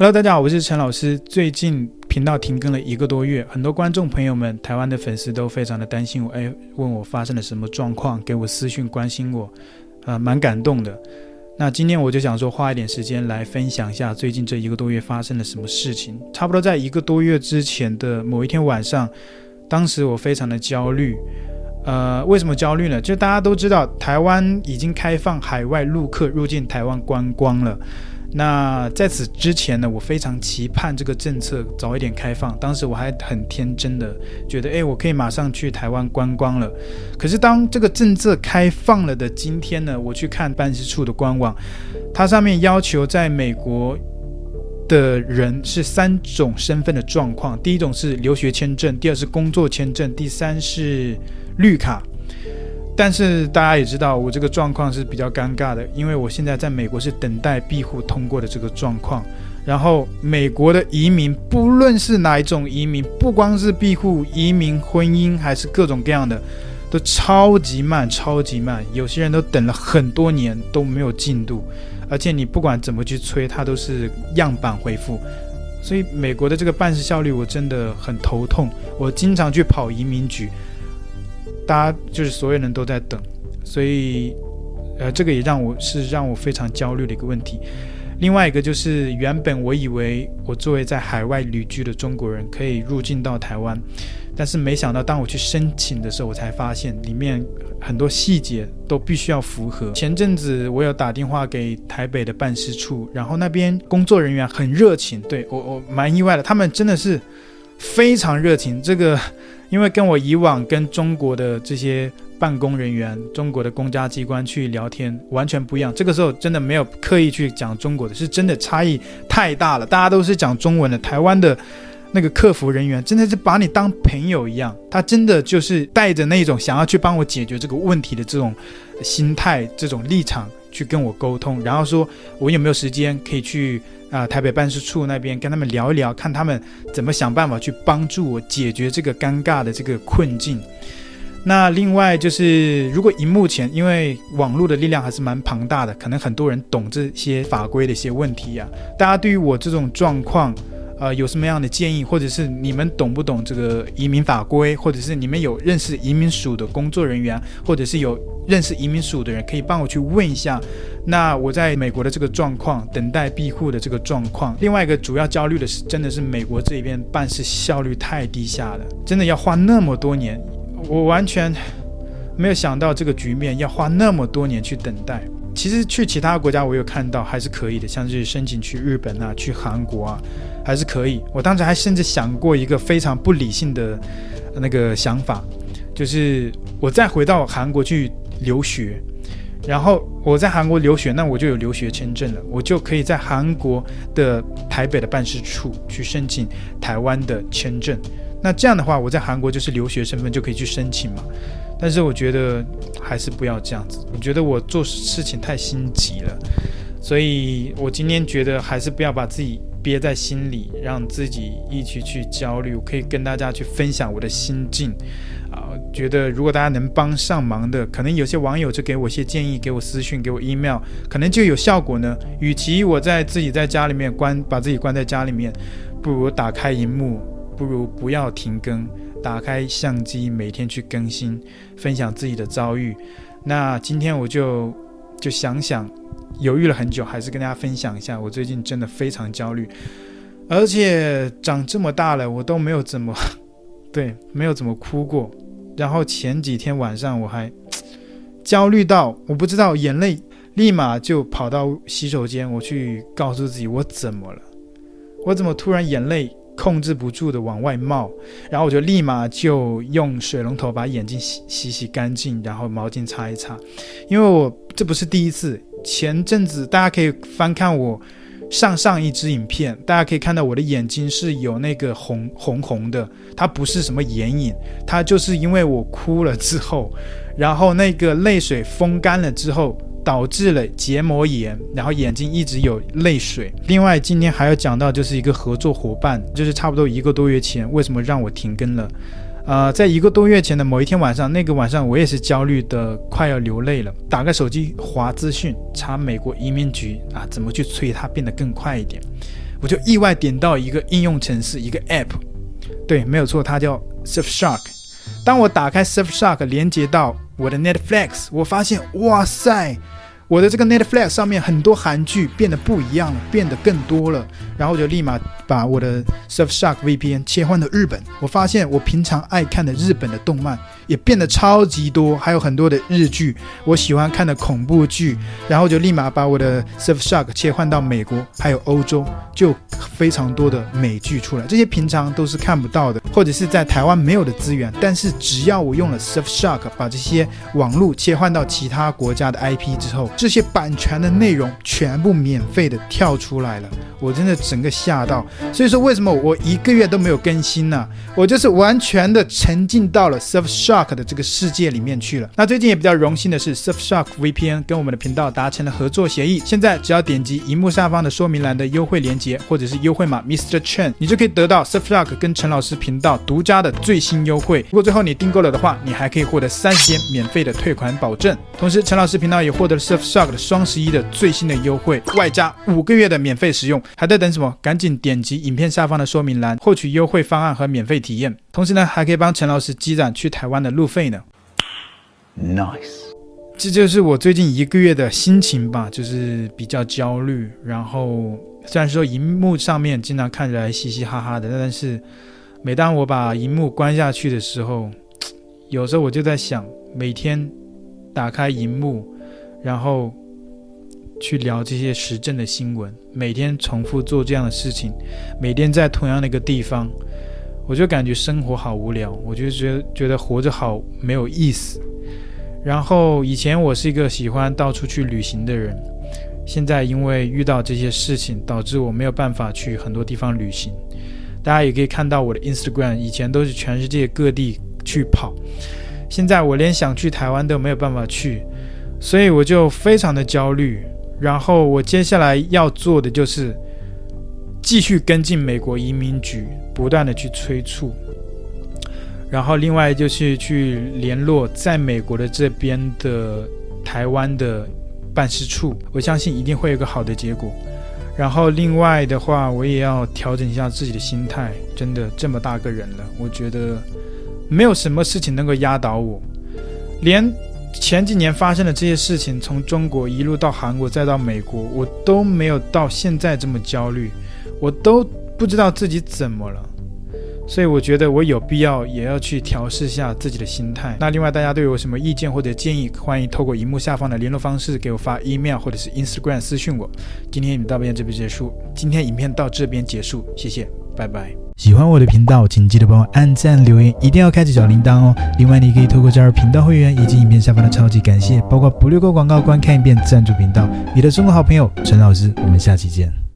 Hello，大家好，我是陈老师。最近频道停更了一个多月，很多观众朋友们、台湾的粉丝都非常的担心我，哎，问我发生了什么状况，给我私讯关心我，呃，蛮感动的。那今天我就想说，花一点时间来分享一下最近这一个多月发生了什么事情。差不多在一个多月之前的某一天晚上，当时我非常的焦虑。呃，为什么焦虑呢？就大家都知道，台湾已经开放海外陆客入境台湾观光了。那在此之前呢，我非常期盼这个政策早一点开放。当时我还很天真的觉得，哎，我可以马上去台湾观光了。可是当这个政策开放了的今天呢，我去看办事处的官网，它上面要求在美国的人是三种身份的状况：第一种是留学签证，第二是工作签证，第三是绿卡。但是大家也知道，我这个状况是比较尴尬的，因为我现在在美国是等待庇护通过的这个状况。然后美国的移民，不论是哪一种移民，不光是庇护、移民、婚姻，还是各种各样的，都超级慢，超级慢。有些人都等了很多年都没有进度，而且你不管怎么去催，它都是样板回复。所以美国的这个办事效率，我真的很头痛。我经常去跑移民局。大家就是所有人都在等，所以，呃，这个也让我是让我非常焦虑的一个问题。另外一个就是，原本我以为我作为在海外旅居的中国人可以入境到台湾，但是没想到当我去申请的时候，我才发现里面很多细节都必须要符合。前阵子我有打电话给台北的办事处，然后那边工作人员很热情，对，我我蛮意外的，他们真的是非常热情。这个。因为跟我以往跟中国的这些办公人员、中国的公家机关去聊天完全不一样。这个时候真的没有刻意去讲中国的，是真的差异太大了。大家都是讲中文的，台湾的那个客服人员真的是把你当朋友一样，他真的就是带着那种想要去帮我解决这个问题的这种心态、这种立场去跟我沟通，然后说我有没有时间可以去。啊，台北办事处那边跟他们聊一聊，看他们怎么想办法去帮助我解决这个尴尬的这个困境。那另外就是，如果以目前，因为网络的力量还是蛮庞大的，可能很多人懂这些法规的一些问题啊。大家对于我这种状况，呃，有什么样的建议，或者是你们懂不懂这个移民法规，或者是你们有认识移民署的工作人员，或者是有认识移民署的人，可以帮我去问一下。那我在美国的这个状况，等待庇护的这个状况，另外一个主要焦虑的是，真的是美国这边办事效率太低下了，真的要花那么多年，我完全没有想到这个局面要花那么多年去等待。其实去其他国家我有看到还是可以的，像是申请去日本啊、去韩国啊，还是可以。我当时还甚至想过一个非常不理性的那个想法，就是我再回到韩国去留学。然后我在韩国留学，那我就有留学签证了，我就可以在韩国的台北的办事处去申请台湾的签证。那这样的话，我在韩国就是留学身份就可以去申请嘛。但是我觉得还是不要这样子，我觉得我做事情太心急了，所以我今天觉得还是不要把自己憋在心里，让自己一起去焦虑。我可以跟大家去分享我的心境。啊，觉得如果大家能帮上忙的，可能有些网友就给我一些建议，给我私信，给我 email，可能就有效果呢。与其我在自己在家里面关，把自己关在家里面，不如打开荧幕，不如不要停更，打开相机，每天去更新，分享自己的遭遇。那今天我就就想想，犹豫了很久，还是跟大家分享一下，我最近真的非常焦虑，而且长这么大了，我都没有怎么。对，没有怎么哭过。然后前几天晚上我还焦虑到，我不知道眼泪，立马就跑到洗手间，我去告诉自己我怎么了，我怎么突然眼泪控制不住的往外冒？然后我就立马就用水龙头把眼睛洗洗洗干净，然后毛巾擦一擦，因为我这不是第一次，前阵子大家可以翻看我。上上一支影片，大家可以看到我的眼睛是有那个红红红的，它不是什么眼影，它就是因为我哭了之后，然后那个泪水风干了之后，导致了结膜炎，然后眼睛一直有泪水。另外，今天还要讲到就是一个合作伙伴，就是差不多一个多月前，为什么让我停更了？呃，在一个多月前的某一天晚上，那个晚上我也是焦虑的快要流泪了。打开手机划资讯，查美国移民局啊，怎么去催它变得更快一点。我就意外点到一个应用程式，一个 App，对，没有错，它叫 Surfshark。当我打开 Surfshark 连接到我的 Netflix，我发现，哇塞！我的这个 Netflix 上面很多韩剧变得不一样了，变得更多了，然后我就立马把我的 Surfshark VPN 切换到日本。我发现我平常爱看的日本的动漫也变得超级多，还有很多的日剧，我喜欢看的恐怖剧，然后就立马把我的 Surfshark 切换到美国，还有欧洲，就非常多的美剧出来。这些平常都是看不到的，或者是在台湾没有的资源，但是只要我用了 Surfshark 把这些网络切换到其他国家的 IP 之后，这些版权的内容全部免费的跳出来了，我真的整个吓到。所以说，为什么我一个月都没有更新呢？我就是完全的沉浸到了 Surfshark 的这个世界里面去了。那最近也比较荣幸的是，Surfshark VPN 跟我们的频道达成了合作协议。现在只要点击荧幕下方的说明栏的优惠链接，或者是优惠码 Mr. Chen，你就可以得到 Surfshark 跟陈老师频道独家的最新优惠。如果最后你订购了的话，你还可以获得三十天免费的退款保证。同时，陈老师频道也获得了 Surf Shark 的双十一的最新的优惠，外加五个月的免费使用，还在等什么？赶紧点击影片下方的说明栏，获取优惠方案和免费体验。同时呢，还可以帮陈老师积攒去台湾的路费呢。Nice，这就是我最近一个月的心情吧，就是比较焦虑。然后虽然说荧幕上面经常看起来嘻嘻哈哈的，但是每当我把荧幕关下去的时候，有时候我就在想，每天打开荧幕。然后去聊这些时政的新闻，每天重复做这样的事情，每天在同样的一个地方，我就感觉生活好无聊，我就觉得觉得活着好没有意思。然后以前我是一个喜欢到处去旅行的人，现在因为遇到这些事情，导致我没有办法去很多地方旅行。大家也可以看到我的 Instagram，以前都是全世界各地去跑，现在我连想去台湾都没有办法去。所以我就非常的焦虑，然后我接下来要做的就是继续跟进美国移民局，不断的去催促，然后另外就是去联络在美国的这边的台湾的办事处，我相信一定会有个好的结果。然后另外的话，我也要调整一下自己的心态，真的这么大个人了，我觉得没有什么事情能够压倒我，连。前几年发生的这些事情，从中国一路到韩国，再到美国，我都没有到现在这么焦虑，我都不知道自己怎么了，所以我觉得我有必要也要去调试一下自己的心态。那另外，大家都有什么意见或者建议，欢迎透过荧幕下方的联络方式给我发 email 或者是 Instagram 私讯我。今天影片到这边这边结束，今天影片到这边结束，谢谢，拜拜。喜欢我的频道，请记得帮我按赞、留言，一定要开启小铃铛哦。另外，你可以透过加入频道会员以及影片下方的超级感谢，包括不略过广告、观看一遍赞助频道。你的中国好朋友陈老师，我们下期见。